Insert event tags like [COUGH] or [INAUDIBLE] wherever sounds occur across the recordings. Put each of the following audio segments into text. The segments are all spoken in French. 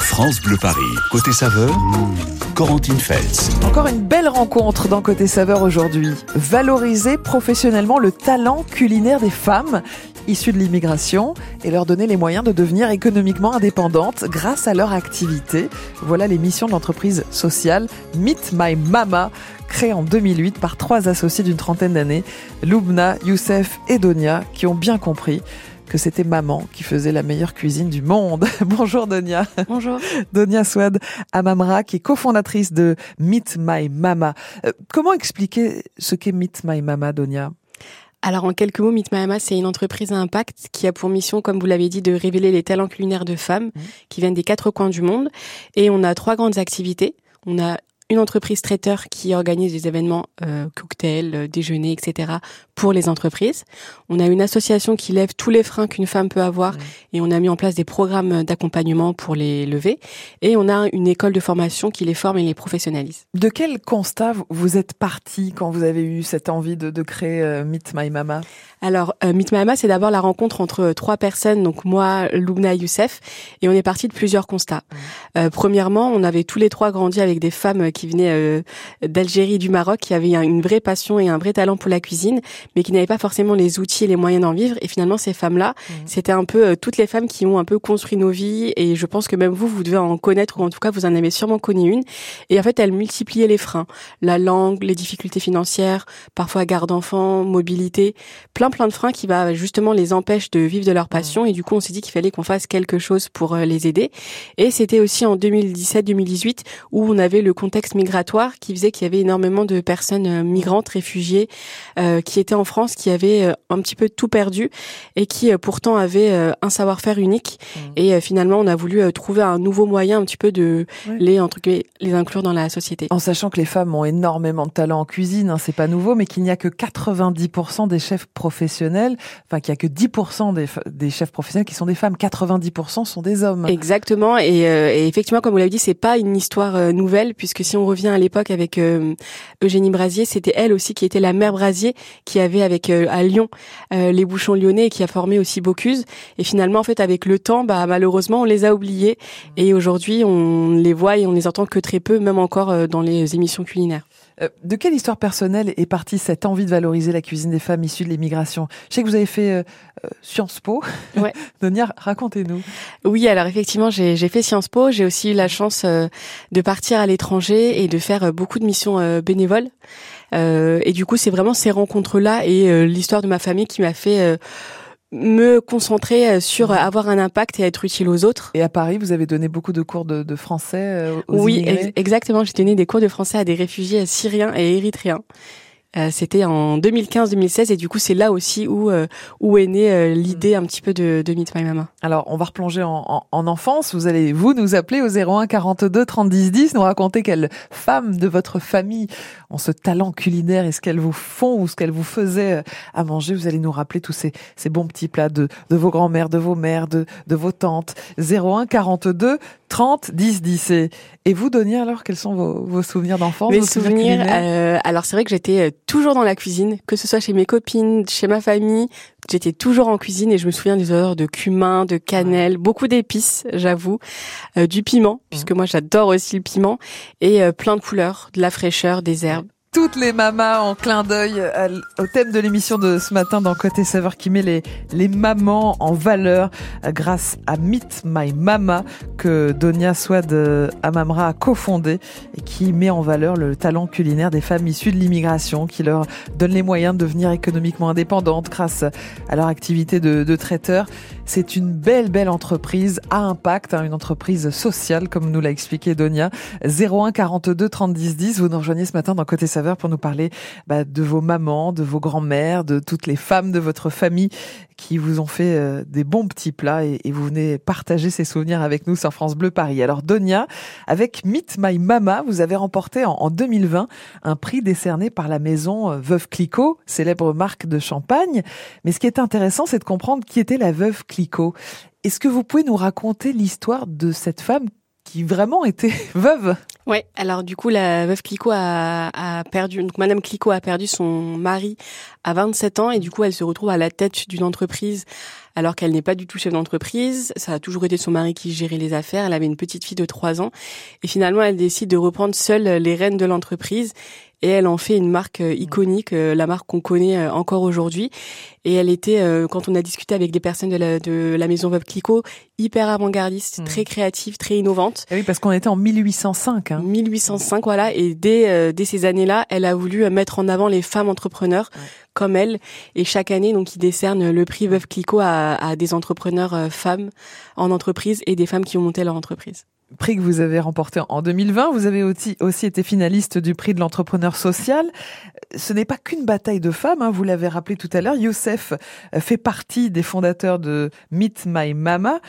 France Bleu Paris. Côté saveur, Corentine Feltz. Encore une belle rencontre dans Côté Saveur aujourd'hui. Valoriser professionnellement le talent culinaire des femmes issues de l'immigration et leur donner les moyens de devenir économiquement indépendantes grâce à leur activité. Voilà les missions de l'entreprise sociale Meet My Mama, créée en 2008 par trois associés d'une trentaine d'années, Loubna, Youssef et Donia, qui ont bien compris que c'était maman qui faisait la meilleure cuisine du monde. [LAUGHS] Bonjour Donia. Bonjour. Donia Swad Amamra, qui est cofondatrice de Meet My Mama. Euh, comment expliquer ce qu'est Meet My Mama, Donia? Alors en quelques mots, Meet My Mama, c'est une entreprise à impact qui a pour mission, comme vous l'avez dit, de révéler les talents culinaires de femmes mmh. qui viennent des quatre coins du monde. Et on a trois grandes activités. On a une entreprise traiteur qui organise des événements euh, cocktails, euh, déjeuners, etc. pour les entreprises. On a une association qui lève tous les freins qu'une femme peut avoir et on a mis en place des programmes d'accompagnement pour les lever. Et on a une école de formation qui les forme et les professionnalise. De quel constat vous êtes parti quand vous avez eu cette envie de, de créer euh, Meet My Mama? Alors, euh, c'est d'abord la rencontre entre euh, trois personnes, donc moi, Loubna et Youssef, et on est parti de plusieurs constats. Mmh. Euh, premièrement, on avait tous les trois grandi avec des femmes qui venaient euh, d'Algérie, du Maroc, qui avaient une vraie passion et un vrai talent pour la cuisine, mais qui n'avaient pas forcément les outils et les moyens d'en vivre. Et finalement, ces femmes-là, mmh. c'était un peu toutes les femmes qui ont un peu construit nos vies, et je pense que même vous, vous devez en connaître, ou en tout cas, vous en avez sûrement connu une. Et en fait, elles multipliaient les freins, la langue, les difficultés financières, parfois garde d'enfants, mobilité, plein plein de freins qui va justement les empêche de vivre de leur passion. Et du coup on s'est dit qu'il fallait qu'on fasse quelque chose pour euh, les aider. Et c'était aussi en 2017-2018 où on avait le contexte migratoire qui faisait qu'il y avait énormément de personnes euh, migrantes réfugiées euh, qui étaient en France qui avaient un petit peu tout perdu et qui pourtant avaient un savoir-faire unique. Mmh. et finalement on a voulu trouver un nouveau moyen un petit peu de les entre les inclure dans la société. En sachant que les femmes ont énormément de talent en cuisine hein, c'est pas nouveau mais qu'il n'y a que 90% des chefs professionnels professionnels, enfin qu'il y a que 10% des, chefs professionnels qui sont des femmes, 90% sont des hommes. Exactement, et, euh, effectivement, comme vous l'avez dit, c'est pas une histoire euh, nouvelle, puisque si on revient à l'époque avec euh, Eugénie Brasier, c'était elle aussi qui était la mère Brasier, qui avait avec à Lyon les bouchons lyonnais et qui a formé aussi Bocuse. Et finalement, en fait, avec le temps, bah malheureusement, on les a oubliés, et aujourd'hui, on les voit et on les entend que très peu, même encore dans les émissions culinaires. Euh, de quelle histoire personnelle est partie cette envie de valoriser la cuisine des femmes issues de l'immigration? Je sais que vous avez fait euh, euh, Sciences Po. Ouais. [LAUGHS] Donia, racontez-nous. Oui, alors effectivement, j'ai fait Sciences Po. J'ai aussi eu la chance de partir à l'étranger et de faire beaucoup de missions bénévoles. et du coup, c'est vraiment ces rencontres-là et l'histoire de ma famille qui m'a fait me concentrer euh, sur mhm. avoir un impact et être utile aux autres. Et à Paris, vous avez donné beaucoup de cours de, de français euh, aux Oui, exactement. J'ai donné des cours de français à des réfugiés syriens et érythréens. Euh, c'était en 2015-2016 et du coup c'est là aussi où euh, où est née euh, l'idée un petit peu de, de Meet My Mama. Alors on va replonger en, en, enfance. Vous allez vous nous appeler au 01 42 30 10 10, nous raconter quelles femmes de votre famille ont ce talent culinaire et ce qu'elles vous font ou ce qu'elles vous faisaient à manger. Vous allez nous rappeler tous ces, ces bons petits plats de, de vos grands-mères, de vos mères, de, de vos tantes. 01 42 30 10 10. Et, vous, Denis, alors, quels sont vos, vos souvenirs d'enfance Mes souvenirs, euh, alors c'est vrai que j'étais euh, toujours dans la cuisine, que ce soit chez mes copines, chez ma famille. J'étais toujours en cuisine et je me souviens des odeurs de cumin, de cannelle, beaucoup d'épices, j'avoue, euh, du piment, puisque moi j'adore aussi le piment, et plein de couleurs, de la fraîcheur, des herbes toutes les mamas en clin d'œil au thème de l'émission de ce matin dans Côté Saveur qui met les, les mamans en valeur euh, grâce à Meet My Mama que Donia Swad euh, Amamra a cofondé et qui met en valeur le talent culinaire des femmes issues de l'immigration qui leur donne les moyens de devenir économiquement indépendantes grâce à leur activité de, de traiteur. C'est une belle, belle entreprise à impact, hein, une entreprise sociale comme nous l'a expliqué Donia. 01 42 30 10 10, vous nous rejoignez ce matin dans Côté Saveur pour nous parler bah, de vos mamans, de vos grands-mères, de toutes les femmes de votre famille qui vous ont fait euh, des bons petits plats et, vous venez partager ces souvenirs avec nous sur France Bleu Paris. Alors Donia, avec Meet My Mama, vous avez remporté en, en 2020 un prix décerné par la maison euh, Veuve Clicquot, célèbre marque de champagne. Mais ce qui est intéressant, c'est de comprendre qui était la Veuve Clicquot. Est-ce que vous pouvez nous raconter l'histoire de cette femme qui vraiment était [LAUGHS] veuve Ouais, alors du coup, la veuve Clicquot a, a, perdu, donc Madame Clicquot a perdu son mari à 27 ans et du coup, elle se retrouve à la tête d'une entreprise alors qu'elle n'est pas du tout chef d'entreprise. Ça a toujours été son mari qui gérait les affaires. Elle avait une petite fille de trois ans. Et finalement, elle décide de reprendre seule les rênes de l'entreprise et elle en fait une marque euh, iconique, euh, la marque qu'on connaît euh, encore aujourd'hui. Et elle était, quand on a discuté avec des personnes de la, de la maison Bob Clicquot, hyper avant-gardiste, mmh. très créative, très innovante. Et oui, parce qu'on était en 1805. Hein. 1805, voilà. Et dès, dès ces années-là, elle a voulu mettre en avant les femmes entrepreneurs comme elle. Et chaque année, donc, il décerne le prix Veuve Clicquot à, à des entrepreneurs femmes en entreprise et des femmes qui ont monté leur entreprise prix que vous avez remporté en 2020. Vous avez aussi, été finaliste du prix de l'entrepreneur social. Ce n'est pas qu'une bataille de femmes, hein, vous l'avez rappelé tout à l'heure. Youssef fait partie des fondateurs de Meet My Mama.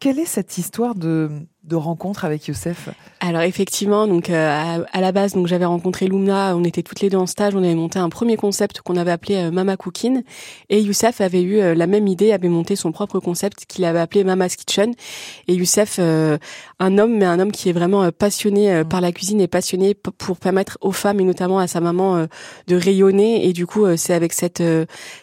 Quelle est cette histoire de, de rencontre avec Youssef? Alors effectivement, donc euh, à, la base, donc j'avais rencontré Lumna, on était toutes les deux en stage, on avait monté un premier concept qu'on avait appelé euh, Mama Cooking, et Youssef avait eu euh, la même idée, avait monté son propre concept qu'il avait appelé Mama's Kitchen. Et Youssef, un homme, mais un homme qui est vraiment passionné par la cuisine et passionné pour permettre aux femmes et notamment à sa maman de rayonner. Et du coup, c'est avec cette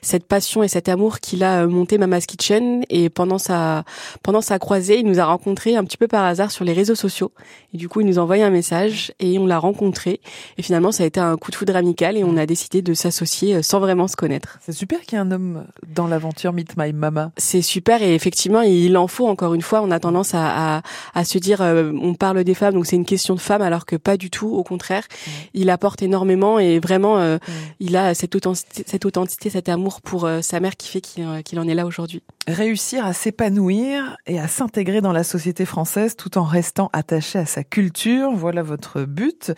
cette passion et cet amour qu'il a monté Mama's Kitchen. Et pendant sa pendant sa croisée, il nous a rencontrés un petit peu par hasard sur les réseaux sociaux. Et du coup, il nous a envoyé un message et on l'a rencontré. Et finalement, ça a été un coup de foudre amical et on a décidé de s'associer euh, sans vraiment se connaître. C'est super qu'il y ait un homme dans l'aventure Meet My Mama. C'est super et effectivement, il en faut encore une fois. On a tendance à, à, à se dire, euh, on parle des femmes, donc c'est une question de femmes, alors que pas du tout. Au contraire, il apporte énormément et vraiment, euh, il a cette authenticité, cette authenticité, cet amour pour sa mère qui fait qu'il en est là aujourd'hui. Réussir à s'épanouir et à s'intégrer dans la société française tout en restant attaché à sa culture. Voilà votre but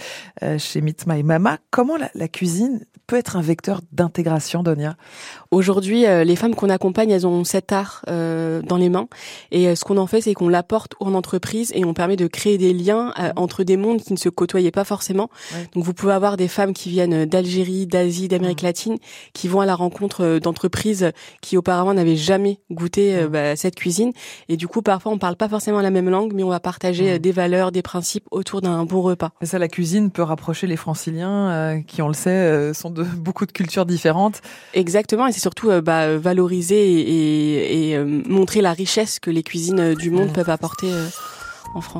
euh, chez Meet My Mama. Comment la, cuisine peut être un vecteur d'intégration, Donia? Aujourd'hui, euh, les femmes qu'on accompagne, elles ont cet art euh, dans les mains. Et ce qu'on en fait, c'est qu'on l'apporte en entreprise et on permet de créer des liens entre des mondes qui ne se côtoyaient pas forcément. Donc vous pouvez avoir des femmes qui viennent d'Algérie, d'Asie, d'Amérique mmh. latine, qui vont à la rencontre d'entreprises qui auparavant n'avaient jamais goûté mmh. bah, cette cuisine. Et du coup, parfois, on parle pas forcément la même langue, mais on va partager mmh. euh, des valeurs, des principes autour d'un bon repas. Et ça, la cuisine peut rapprocher les franciliens, euh, qui, on le sait, euh, sont de [LAUGHS] beaucoup de cultures différentes. Exactement, et c'est surtout bah, valoriser et, et montrer la richesse que les cuisines du monde mmh. peuvent apporter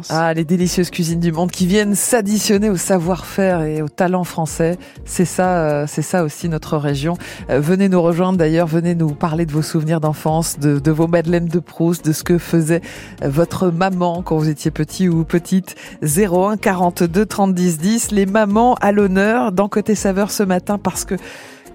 Ah, les délicieuses cuisines du monde qui viennent s'additionner au savoir-faire et au talent français. C'est ça, euh, c'est ça aussi notre région. Euh, venez nous rejoindre d'ailleurs, venez nous parler de vos souvenirs d'enfance, de, de, vos madeleines de Proust, de ce que faisait euh, votre maman quand vous étiez petit ou petite. 01 42 30 10 10. Les mamans à l'honneur dans Côté Saveur ce matin parce que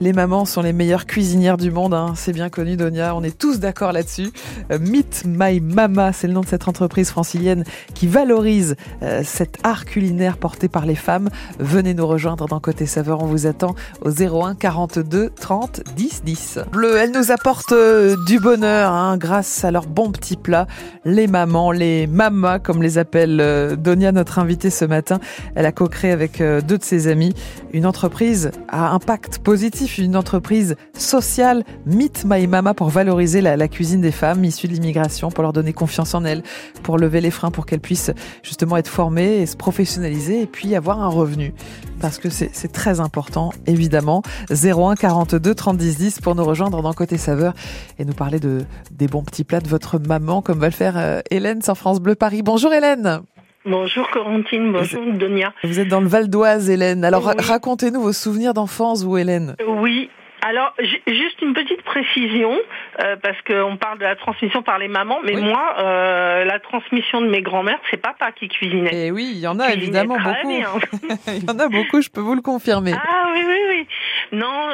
les mamans sont les meilleures cuisinières du monde, hein. c'est bien connu Donia, on est tous d'accord là-dessus. Euh, Meet My Mama, c'est le nom de cette entreprise francilienne qui valorise euh, cet art culinaire porté par les femmes. Venez nous rejoindre dans Côté Saveur, on vous attend au 01 42 30 10 10. Bleu, elle nous apporte euh, du bonheur hein, grâce à leurs bons petits plats. Les mamans, les mamas comme les appelle Donia, notre invitée ce matin. Elle a co-créé avec deux de ses amis une entreprise à impact positif une entreprise sociale, Meet My Mama, pour valoriser la, cuisine des femmes issues de l'immigration, pour leur donner confiance en elles, pour lever les freins, pour qu'elles puissent justement être formées et se professionnaliser et puis avoir un revenu. Parce que c'est très important, évidemment. 01 42 30 10 10 pour nous rejoindre dans Côté Saveur et nous parler de, des bons petits plats de votre maman, comme va le faire euh, Hélène sur France Bleu Paris. Bonjour Hélène Bonjour Corentine, bonjour Donia. Vous êtes dans le Val d'Oise, Hélène. Alors racontez-nous vos souvenirs d'enfance, vous, Hélène. Oui. Alors, juste une petite précision, euh, parce qu'on parle de la transmission par les mamans, mais moi, euh, la transmission de mes grands-mères, c'est papa qui cuisinait. Et eh oui, il y en a évidemment beaucoup. [LAUGHS] il y en a beaucoup, je peux vous le confirmer. Ah oui, oui, oui. Non,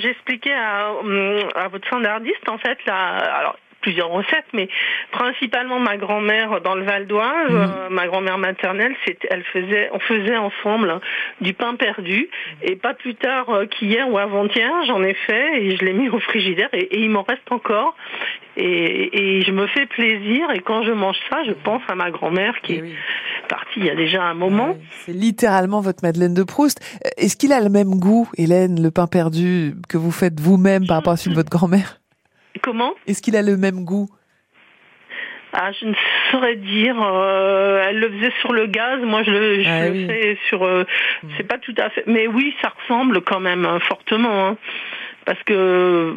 j'expliquais à, à votre standardiste, en fait, là, alors plusieurs recettes, mais principalement ma grand-mère dans le Val d'Oise, mhm. euh, ma grand-mère maternelle, elle faisait, on faisait ensemble hein, du pain perdu, et pas plus tard euh, qu'hier ou avant-hier, j'en ai fait et je l'ai mis au frigidaire et, il m'en reste encore. Et, je me fais plaisir et quand je mange ça, je pense à ma grand-mère qui eh est partie il y a déjà un moment. C'est littéralement votre Madeleine de Proust. Est-ce qu'il a le même goût, Hélène, le pain perdu que vous faites vous-même par rapport à celui de votre grand-mère? Comment Est-ce qu'il a le même goût? Ah, je ne saurais dire. Euh, elle le faisait sur le gaz, moi je le, ah fais sur. Euh, c'est pas tout à fait. Mais oui, ça ressemble quand même hein, fortement. Hein. Parce que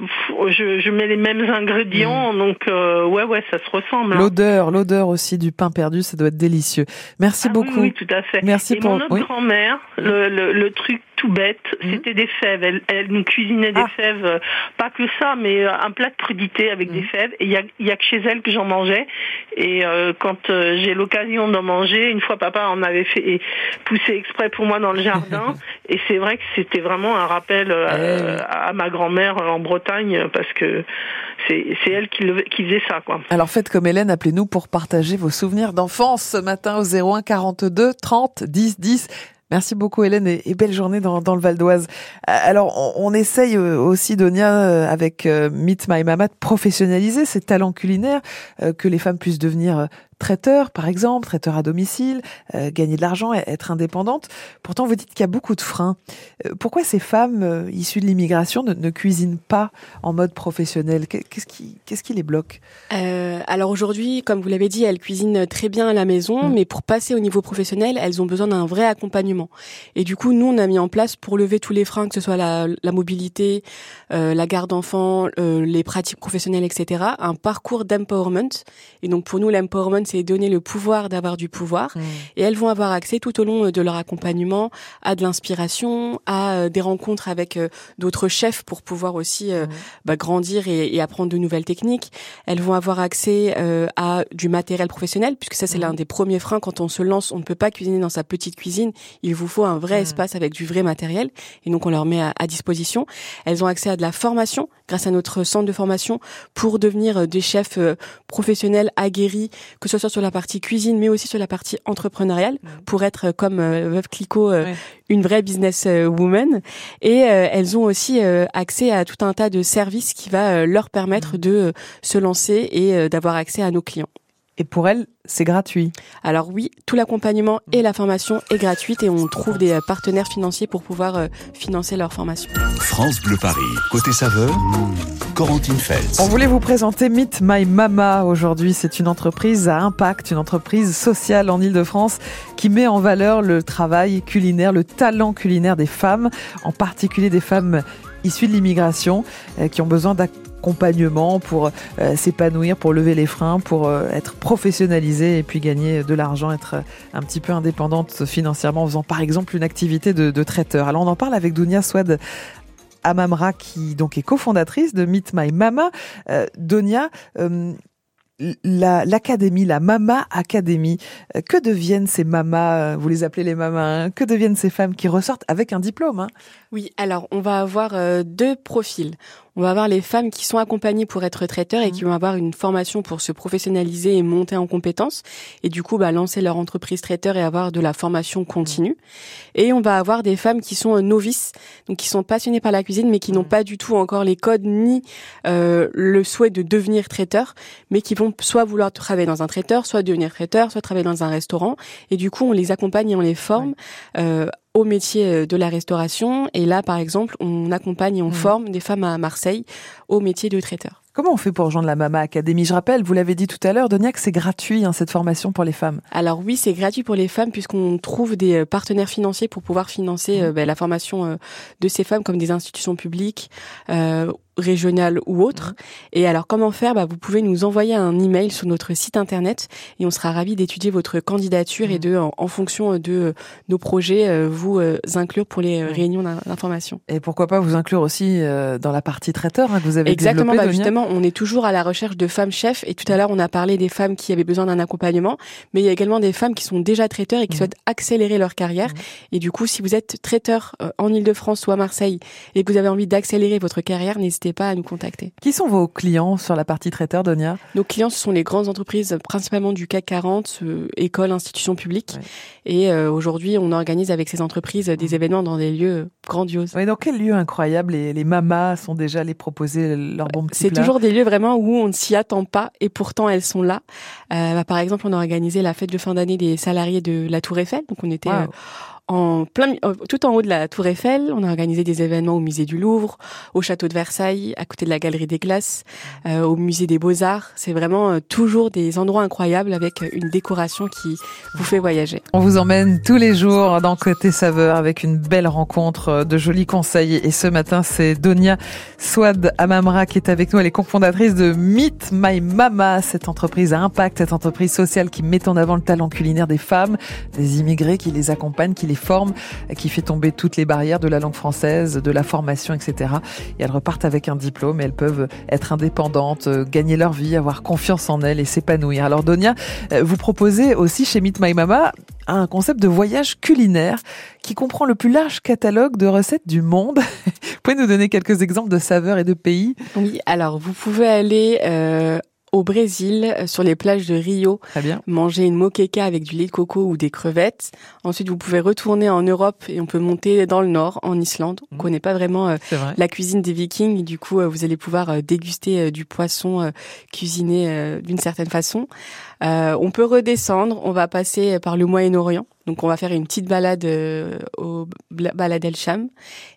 je, je, mets les mêmes ingrédients, mm. donc euh, ouais, ouais, ça se ressemble. Hein. L'odeur, l'odeur aussi du pain perdu, ça doit être délicieux. Merci ah beaucoup. Oui, tout à fait. Merci Et pour. Mon autre grand-mère, le, le, le, truc tout bête, mm. c'était des fèves. Elle, elle nous cuisinait des ah. fèves, euh, pas que ça, mais euh, un plat de crudité avec des mm. fèves. Et il y a, y a, que chez elle que j'en mangeais. Et euh, quand j'ai l'occasion d'en manger, une fois papa en avait fait pousser exprès pour moi dans le jardin. [LAUGHS] et c'est vrai que c'était vraiment un rappel à, à ma grand-mère en Bretagne parce que c'est elle qui, faisait ça. Quoi. Alors faites comme Hélène, appelez-nous pour partager vos souvenirs d'enfance ce matin au 01 42 30 10 10. Merci beaucoup Hélène et, belle journée dans, le Val d'Oise. Euh, alors on, essaye euh, aussi Donia euh, avec Meet My Mama de professionnaliser ces talents culinaires, que les femmes puissent devenir traiteur, par exemple, traiteur à domicile, euh, gagner de l'argent, être indépendante. Pourtant, vous dites qu'il y a beaucoup de freins. Euh, pourquoi ces femmes euh, issues de l'immigration ne, ne, cuisinent pas en mode professionnel? Qu'est-ce qui, qu'est-ce qui les bloque? Alors aujourd'hui, comme vous l'avez dit, elles cuisinent très bien à la maison, mmh. mais pour passer au niveau professionnel, elles ont besoin d'un vrai accompagnement. Et du coup, nous, on a mis en place pour lever tous les freins, que ce soit la, la mobilité, la garde d'enfants, les pratiques professionnelles, etc., un parcours d'empowerment. Et donc pour nous, l'empowerment, c'est donner le pouvoir d'avoir du pouvoir. Mmh. Et elles vont avoir accès tout au long de leur accompagnement à de l'inspiration, à euh, des rencontres avec euh, d'autres chefs pour pouvoir aussi euh, mmh. bah, grandir et, apprendre de nouvelles techniques. Elles vont avoir accès à du matériel professionnel, puisque ça c'est mmh. l'un des premiers freins quand on se lance. On ne peut pas cuisiner dans sa petite cuisine. Il vous faut un vrai espace avec du vrai matériel. Et donc on leur met à, à disposition. Elles ont accès à de la formation grâce à notre centre de formation pour devenir des chefs professionnels aguerris, que ce soit sur la partie cuisine, mais aussi sur la partie entrepreneuriale, pour être euh, comme euh, Veuve Clicquot, euh, une vraie business woman. Et elles ont aussi accès à tout un tas de services qui va leur permettre mmh. de se lancer et d'avoir accès à nos clients. Et pour elles, c'est gratuit. Alors oui, tout l'accompagnement et la formation est gratuite et on trouve des partenaires financiers pour pouvoir financer leur formation. France Bleu Paris, côté saveur, Corentine Feltz. On voulait vous présenter Meet My Mama aujourd'hui. C'est une entreprise à impact, une entreprise sociale en Ile-de-France qui met en valeur le travail culinaire, le talent culinaire des femmes, en particulier des femmes issues de l'immigration euh, qui ont besoin d'accompagnement pour euh, s'épanouir, pour lever les freins, pour euh, être professionnalisées et puis gagner de l'argent, être un petit peu indépendante financièrement en faisant par exemple une activité de, traiteur. Alors on en parle avec Dounia Swad Amamra, qui donc est cofondatrice de Meet My Mama. Euh, euh, l'académie, la, Mama Academy, euh, que deviennent ces mamas, vous les appelez les mamas, hein, que deviennent ces femmes qui ressortent avec un diplôme hein? Oui, alors on va avoir deux profils. On va avoir les femmes qui sont accompagnées pour être traiteurs et qui vont avoir une formation pour se professionnaliser et monter en compétences et du coup bah, lancer leur entreprise traiteur et avoir de la formation continue. Et on va avoir des femmes qui sont euh, novices, donc qui sont passionnées par la cuisine mais qui n'ont pas du tout encore les codes ni euh, le souhait de devenir traiteur, mais qui vont soit vouloir travailler dans un traiteur, soit devenir traiteur, soit travailler dans un restaurant. Et du coup, on les accompagne et on les forme. Euh, au métier euh, de la restauration. Et là, par exemple, on accompagne et on mmh. forme des femmes à Marseille au métier de traiteur. Comment on fait pour rejoindre la Mama Academy? Je rappelle, vous l'avez dit tout à l'heure, Donia, que c'est gratuit hein, cette formation pour les femmes. Alors oui, c'est gratuit pour les femmes puisqu'on trouve des euh, partenaires financiers pour pouvoir financer mmh. euh, ben, la formation de ces femmes comme des institutions publiques régionale ou autre. Et alors, comment faire? Bah, Vous pouvez nous envoyer un email sur notre site internet et on sera ravi d'étudier votre candidature et de, en, fonction de nos projets, euh, vous euh, inclure pour les euh, réunions d'information. Et pourquoi pas vous inclure aussi dans la partie traiteur hein, que vous avez Exactement, bah, justement, on est toujours à la recherche de femmes chefs. Et tout à l'heure, on a parlé des femmes qui avaient besoin d'un accompagnement, mais il y a également des femmes qui sont déjà traiteurs et qui mmh. souhaitent accélérer leur carrière. Mmh. Et du coup, si vous êtes traiteur en Ile-de-France ou à Marseille et que vous avez envie d'accélérer votre carrière, n'hésitez pas à nous contacter. Qui sont vos clients sur la partie traiteur, Donia? Nos clients, ce sont les grandes entreprises, principalement du CAC 40, euh, écoles, institutions publiques. Et euh, aujourd'hui, on organise avec ces entreprises des mmh. événements dans des lieux grandioses. dans quel lieu incroyable les, les mamas sont déjà les proposer leurs bons petits C'est toujours des lieux vraiment où on ne s'y attend pas et pourtant elles sont là. Euh, bah, par exemple, on a organisé la fête de fin d'année des salariés de la Tour Eiffel. Donc on était en plein, euh, tout en haut de la Tour Eiffel, on a organisé des événements au musée du Louvre, au château de Versailles, à côté de la Galerie des Glaces, euh, au musée des Beaux-Arts. C'est vraiment euh, toujours des endroits incroyables avec une décoration qui vous fait voyager. On vous emmène tous les jours dans Côté Saveur avec une belle rencontre, de jolis conseils. Et ce matin, c'est Donia Swad Amamra qui est avec nous. Elle est cofondatrice de Meet My Mama, cette entreprise à impact, cette entreprise sociale qui met en avant le talent culinaire des femmes, des immigrés qui les accompagnent, qui les forme, qui fait tomber toutes les barrières de la langue française, de la formation, etc. Et elles repartent avec un diplôme et elles peuvent être indépendantes, euh, gagner leur vie, avoir confiance en elles et s'épanouir. Alors Donia, euh, vous proposez aussi chez Meet My Mama un concept de voyage culinaire qui comprend le plus large catalogue de recettes du monde. [LAUGHS] vous pouvez nous donner quelques exemples de saveurs et de pays? Oui, alors vous pouvez aller euh, au Brésil, euh, sur les plages de Rio, manger une moqueca avec du lait de coco ou des crevettes. Ensuite, vous pouvez retourner en Europe et on peut monter dans le nord, en Islande. On mmh. connaît pas vraiment euh, la cuisine des Vikings. du coup, euh, vous allez pouvoir déguster du poisson cuisiné d'une certaine façon. on peut redescendre. On va passer par le Moyen-Orient. Donc, on va faire une petite balade au Balad El Cham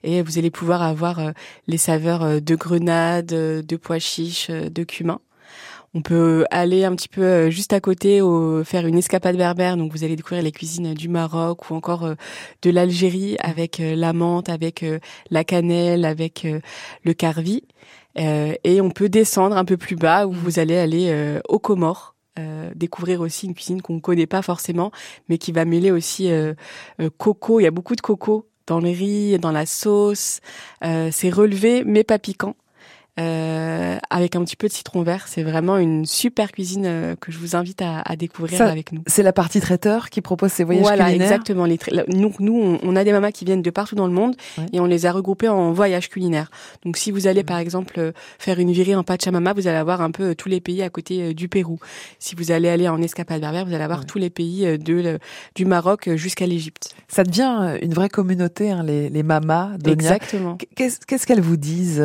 et vous allez pouvoir avoir les saveurs de grenade, de pois chiches, de cumin. On peut aller un petit peu euh, juste à côté faire une escapade berbère. Donc vous allez découvrir les cuisines du Maroc ou encore euh, de l'Algérie avec euh, la menthe, avec la cannelle, avec le carvi. et on peut descendre un peu plus bas où vous allez aller aux Comores. découvrir aussi une cuisine qu'on ne connaît pas forcément, mais qui va mêler aussi coco. Il y a beaucoup de coco dans le riz, dans la sauce. c'est relevé mais pas piquant. Euh, avec un petit peu de citron vert. C'est vraiment une super cuisine euh, que je vous invite à, à découvrir avec nous. C'est la partie traiteur qui propose ces voyages voilà, culinaires. exactement. Les nous, nous, on, a des mamas qui viennent de partout dans le monde et on les a regroupés en voyages culinaires. Donc, si vous allez, mmh. par exemple, euh, faire une virée en Pachamama, vous allez avoir un peu tous les pays à côté du Pérou. Si vous allez aller en escapade berbère, vous allez avoir tous les pays de, du Maroc jusqu'à l'Égypte. Ça devient une vraie communauté, hein, les, les mamas. Exactement. Qu'est-ce qu'elles vous disent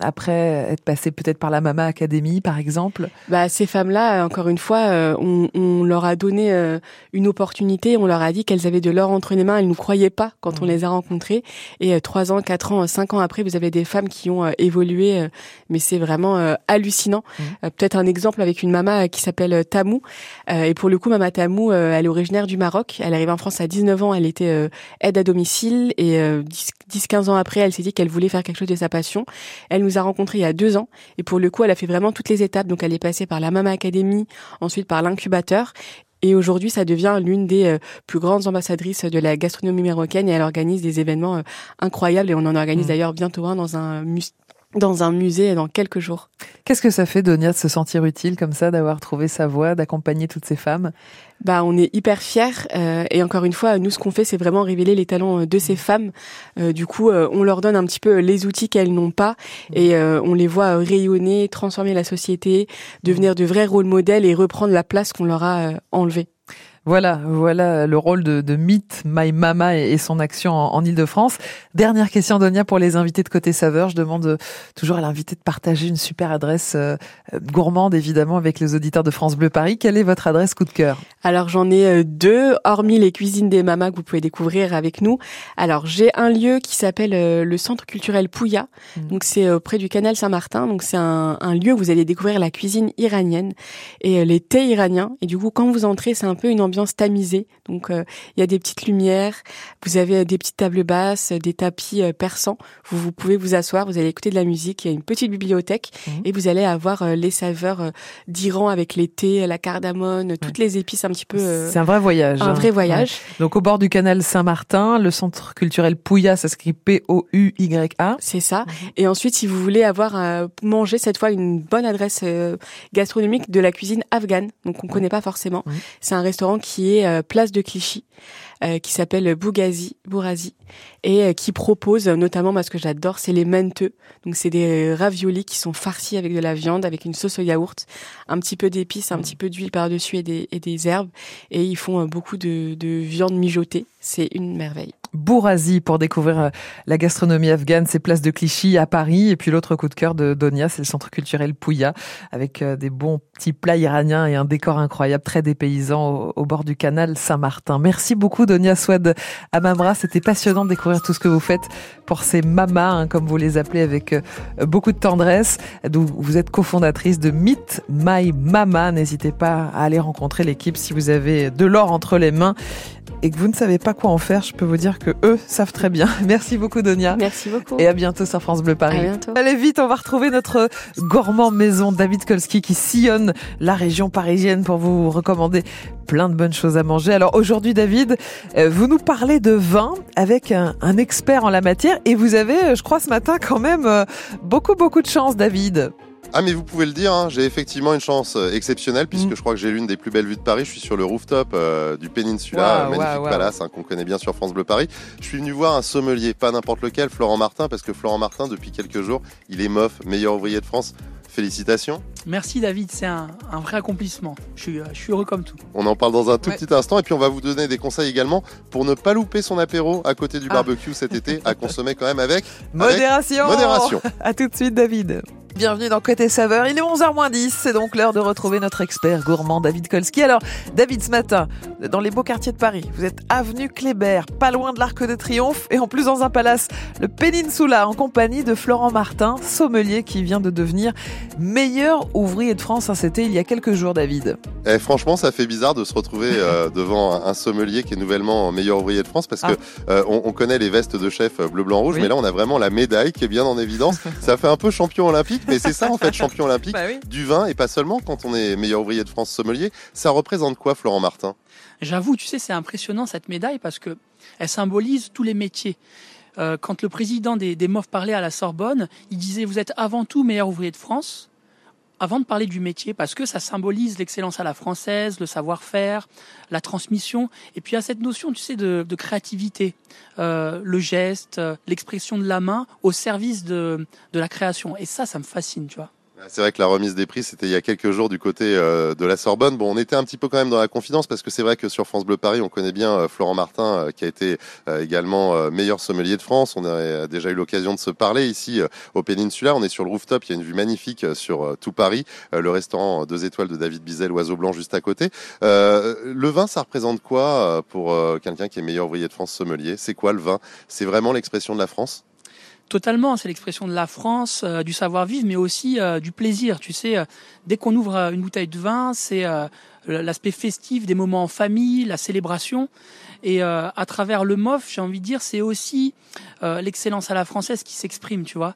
après être passé peut-être par la Mama Academy, par exemple Bah ces femmes-là, encore une fois, euh, on, on, leur a donné euh, une opportunité. On leur a dit qu'elles avaient de l'or entre les mains. Elles nous croyaient pas quand on les a rencontrées. Et euh, trois ans, quatre ans, cinq ans après, vous avez des femmes qui ont évolué. mais c'est vraiment hallucinant. Mmh. peut-être un exemple avec une Mama qui s'appelle Tamou. et pour le coup, Mama Tamou, elle est originaire du Maroc. Elle arrive en France à 19 ans. Elle était aide à domicile. Et 10-15 ans après, elle s'est dit qu'elle voulait faire quelque chose de sa passion. Elle nous a rencontrés il y a deux ans. Et pour le coup, elle a fait vraiment toutes les étapes. Donc, elle est passée par la Mama Academy, ensuite par l'incubateur. Et aujourd'hui, ça devient l'une des euh, plus grandes ambassadrices de la gastronomie marocaine et elle organise des événements euh, incroyables et on en organise mmh. d'ailleurs bientôt un dans un dans un musée dans quelques jours. Qu'est-ce que ça fait, Donia, de se sentir utile comme ça, d'avoir trouvé sa voie, d'accompagner toutes ces femmes? Bah, on est hyper fiers. Euh, et encore une fois, nous, ce qu'on fait, c'est vraiment révéler les talents euh, de ces femmes. Euh, du coup, on leur donne un petit peu les outils qu'elles n'ont pas, et on les voit rayonner, transformer la société, devenir de vrais rôles modèles et reprendre la place qu'on leur a enlevée. Voilà, voilà le rôle de, de Meet My Mama et, son action en, Ile-de-France. Dernière question, Donia, pour les invités de Côté Saveur. Je demande euh, toujours à l'invité de partager une super adresse euh, gourmande, évidemment, avec les auditeurs de France Bleu Paris. Quelle est votre adresse coup de cœur? Alors, j'en ai euh, deux, hormis les cuisines des mamas que vous pouvez découvrir avec nous. Alors, j'ai un lieu qui s'appelle le Centre culturel Pouya. Mmh. Donc, c'est près du canal Saint-Martin. Donc, c'est un, un, lieu où vous allez découvrir la cuisine iranienne et les thés iraniens. Et du coup, quand vous entrez, c'est un peu une ambiance tamisée. Donc euh, il y a des petites lumières, vous avez des petites tables basses, des tapis euh, persans. Vous, vous pouvez vous asseoir, vous allez écouter de la musique. Il y a une petite bibliothèque mmh. et vous allez avoir euh, les saveurs d'Iran avec les thés, la cardamone, toutes les épices un petit peu. C'est un vrai voyage. Un hein. vrai voyage. Donc au bord du canal Saint-Martin, le centre culturel Pouya, ça s'écrit P-O-U-Y-A. C'est ça. Mmh. Et ensuite, si vous voulez avoir manger cette fois une bonne adresse gastronomique de la cuisine afghane, donc on ne connaît pas forcément. Mmh. C'est un restaurant qui est euh, place de Clichy, qui s'appelle Bougazi, Bourazi, et euh, qui propose notamment, moi ce que j'adore, c'est les menteux. Donc c'est des raviolis qui sont farcis avec de la viande, avec une sauce au yaourt, un petit peu d'épices, un mmh. petit peu d'huile par-dessus et des, et des herbes, et ils font beaucoup de, de viande mijotée. C'est une merveille. Bourazi pour découvrir la gastronomie afghane, c'est place de Clichy à Paris. Et puis l'autre coup de cœur de Donia, c'est le centre culturel Pouya, avec des bons petits plats iraniens et un décor incroyable, très dépaysant au, au bord du canal Saint-Martin. Merci beaucoup Donia Swad Amamra. C'était passionnant de découvrir tout ce que vous faites pour ces mamas, hein, comme vous les appelez avec euh, beaucoup de tendresse. Vous êtes cofondatrice de Meet My Mama. N'hésitez pas à aller rencontrer l'équipe si vous avez de l'or entre les mains et que vous ne savez pas quoi en faire, je peux vous dire que eux savent très bien. [LAUGHS] Merci beaucoup Donia. Merci beaucoup. Et à bientôt sur France Bleu Paris. À bientôt. Allez vite, on va retrouver notre gourmand maison David Kolski qui sillonne la région parisienne pour vous recommander plein de bonnes choses à manger. Alors aujourd'hui David, euh, vous nous parlez de vin avec un, un expert en la matière et vous avez, je crois ce matin quand même euh, beaucoup beaucoup de chance David. Ah mais vous pouvez le dire, hein, j'ai effectivement une chance euh, exceptionnelle puisque Mm. je crois que j'ai l'une des plus belles vues de Paris. Je suis sur le rooftop euh, du Peninsula, magnifique palace hein, qu'on connaît bien sur France Bleu Paris. Je suis venu voir un sommelier, pas n'importe lequel, Florent Martin, parce que Florent Martin, depuis quelques jours, il est MOF, meilleur ouvrier de France. Félicitations. Merci David, c'est un, un vrai accomplissement. Je suis, euh, je suis heureux comme tout. On en parle dans un tout Ouais. petit instant et puis on va vous donner des conseils également pour ne pas louper son apéro à côté du Ah. barbecue cet été, à consommer quand même avec [LAUGHS] Modération. modération. [LAUGHS] À tout de suite, David. Bienvenue dans Côté Saveur. Il est 11h10. C'est donc l'heure de retrouver notre expert gourmand, David Kolski. Alors, David, ce matin, dans les beaux quartiers de Paris, vous êtes avenue Kléber, pas loin de l'Arc de Triomphe, et en plus dans un palace, le Peninsula, en compagnie de Florent Martin, sommelier qui vient de devenir meilleur ouvrier de France. hein, C'était il y a quelques jours, David. Eh, franchement, ça fait bizarre de se retrouver euh, [LAUGHS] devant un, sommelier qui est nouvellement meilleur ouvrier de France parce que euh, on, on connaît les vestes de chef euh, bleu, blanc, rouge, Oui. mais là on a vraiment la médaille qui est bien en évidence. [LAUGHS] ça fait un peu champion olympique, mais c'est ça en fait champion olympique Bah oui. du vin et pas seulement quand on est meilleur ouvrier de France sommelier. Ça représente quoi, Florent Martin? J'avoue, tu sais, c'est impressionnant cette médaille parce que elle symbolise tous les métiers. Euh, quand le président des, des MOF parlait à la Sorbonne, il disait Vous êtes avant tout meilleur ouvrier de France, avant de parler du métier, parce que ça symbolise l'excellence à la française, le savoir-faire, la transmission. Et puis il y a cette notion, tu sais, de, de créativité, Euh, le geste, euh, l'expression de la main au service de, de la création. Et ça, ça me fascine, tu vois. C'est vrai que la remise des prix, c'était il y a quelques jours du côté euh, de la Sorbonne. Bon, on était un petit peu quand même dans la confidence parce que c'est vrai que sur France Bleu Paris, on connaît bien euh, Florent Martin, euh, qui a été également meilleur sommelier de France. On a déjà eu l'occasion de se parler ici au Peninsula. On est sur le rooftop, il y a une vue magnifique sur tout Paris. Le restaurant deux étoiles de David Bizel, Oiseau Blanc, juste à côté. Le vin, ça représente quoi pour quelqu'un qui est meilleur ouvrier de France sommelier? C'est quoi le vin? C'est vraiment l'expression de la France? Totalement, c'est l'expression de la France, euh, du savoir-vivre, mais aussi euh, du plaisir. Tu sais, euh, dès qu'on ouvre une bouteille de vin, c'est l'aspect festif des moments en famille, la célébration. Et à travers le MOF, j'ai envie de dire, c'est aussi l'excellence à la française qui s'exprime, tu vois.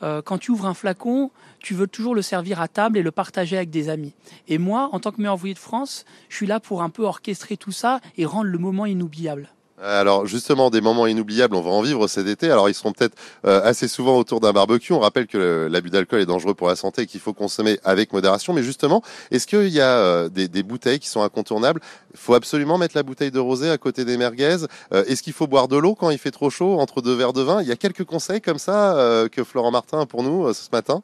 Quand tu ouvres un flacon, tu veux toujours le servir à table et le partager avec des amis. Et moi, en tant que meilleur ouvrier de France, je suis là pour un peu orchestrer tout ça et rendre le moment inoubliable. Alors justement, des moments inoubliables, on va en vivre cet été. Alors ils seront peut-être euh, assez souvent autour d'un barbecue. On rappelle que l'abus d'alcool est dangereux pour la santé et qu'il faut consommer avec modération. Mais justement, est-ce qu'il y a euh, des, des bouteilles qui sont incontournables? Il faut absolument mettre la bouteille de rosé à côté des merguez. Euh, est-ce qu'il faut boire de l'eau quand il fait trop chaud entre deux verres de vin? Il y a quelques conseils comme ça euh, que Florent Martin a pour nous euh, ce matin.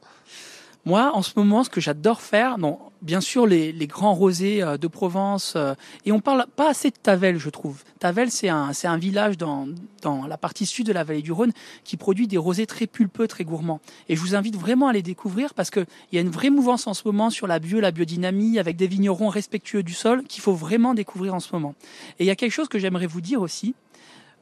Moi, en ce moment, ce que j'adore faire, bon, bien sûr, les, les grands rosés euh, de Provence, euh, et on parle pas assez de Tavel, je trouve. Tavel, c'est un, c'est un village dans, dans la partie sud de la vallée du Rhône qui produit des rosés très pulpeux, très gourmands. Et je vous invite vraiment à les découvrir parce qu'il y a une vraie mouvance en ce moment sur la bio, la biodynamie, avec des vignerons respectueux du sol qu'il faut vraiment découvrir en ce moment. Et il y a quelque chose que j'aimerais vous dire aussi.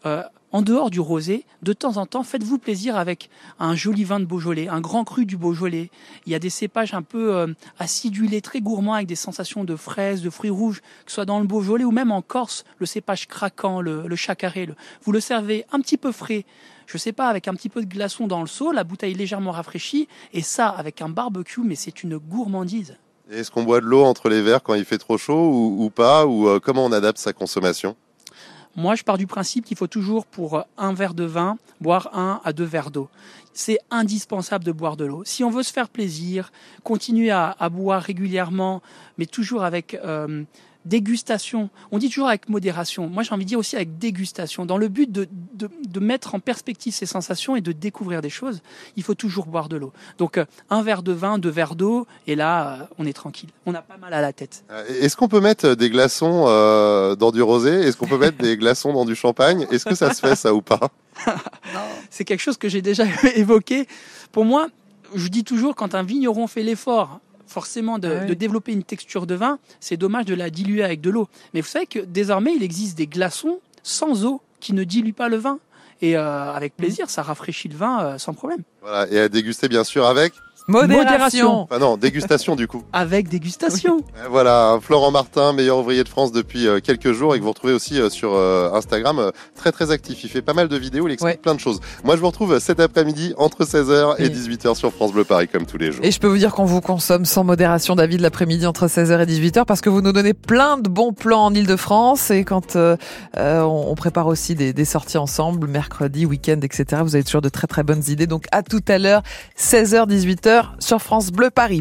Euh, en dehors du rosé, de temps en temps, faites-vous plaisir avec un joli vin de Beaujolais, un grand cru du Beaujolais. Il y a des cépages un peu euh, acidulés, très gourmands, avec des sensations de fraises, de fruits rouges, que ce soit dans le Beaujolais ou même en Corse, le cépage craquant, le, le chacarré. le- vous le servez un petit peu frais, je sais pas, avec un petit peu de glaçon dans le seau, la bouteille légèrement rafraîchie, et ça avec un barbecue, mais c'est une gourmandise. Est-ce qu'on boit de l'eau entre les verres quand il fait trop chaud ou, ou pas Ou euh, comment on adapte sa consommation? Moi, je pars du principe qu'il faut toujours, pour un verre de vin, boire un à deux verres d'eau. C'est indispensable de boire de l'eau. Si on veut se faire plaisir, continuer à, à boire régulièrement, mais toujours avec euh, dégustation. On dit toujours avec modération. Moi, j'ai envie de dire aussi avec dégustation. Dans le but de, de, de mettre en perspective ces sensations et de découvrir des choses, il faut toujours boire de l'eau. Donc, euh, un verre de vin, deux verres d'eau, et là, euh, on est tranquille. On n'a pas mal à la tête. Euh, Est-ce qu'on peut mettre des glaçons euh, dans du rosé? Est-ce qu'on peut mettre des glaçons dans du champagne? Est-ce que ça se fait ça ou pas? [LAUGHS] C'est quelque chose que j'ai déjà [LAUGHS] évoqué. Pour moi, je dis toujours, quand un vigneron fait l'effort, forcément, de, Ah oui. de développer une texture de vin, c'est dommage de la diluer avec de l'eau. Mais vous savez que désormais, il existe des glaçons sans eau, qui ne dilue pas le vin. Et euh, avec plaisir, ça rafraîchit le vin euh, sans problème. Voilà, et à déguster bien sûr avec. Modération. Ah non, dégustation du coup. [LAUGHS] Avec dégustation. Euh, Voilà, Florent Martin, meilleur ouvrier de France depuis euh, quelques jours et que vous retrouvez aussi euh, sur Instagram, très très actif. Il fait pas mal de vidéos, il explique Ouais. plein de choses. Moi, je vous retrouve cet après-midi entre 16h et Oui. 18h sur France Bleu Paris comme tous les jours. Et je peux vous dire qu'on vous consomme sans modération, David, l'après-midi entre 16h et 18h, parce que vous nous donnez plein de bons plans en Ile-de-France. Et quand euh, euh, on on prépare aussi des, des sorties ensemble, mercredi, week-end, etc., vous avez toujours de très très bonnes idées. Donc à tout à l'heure, 16h, 18h sur France Bleu Paris.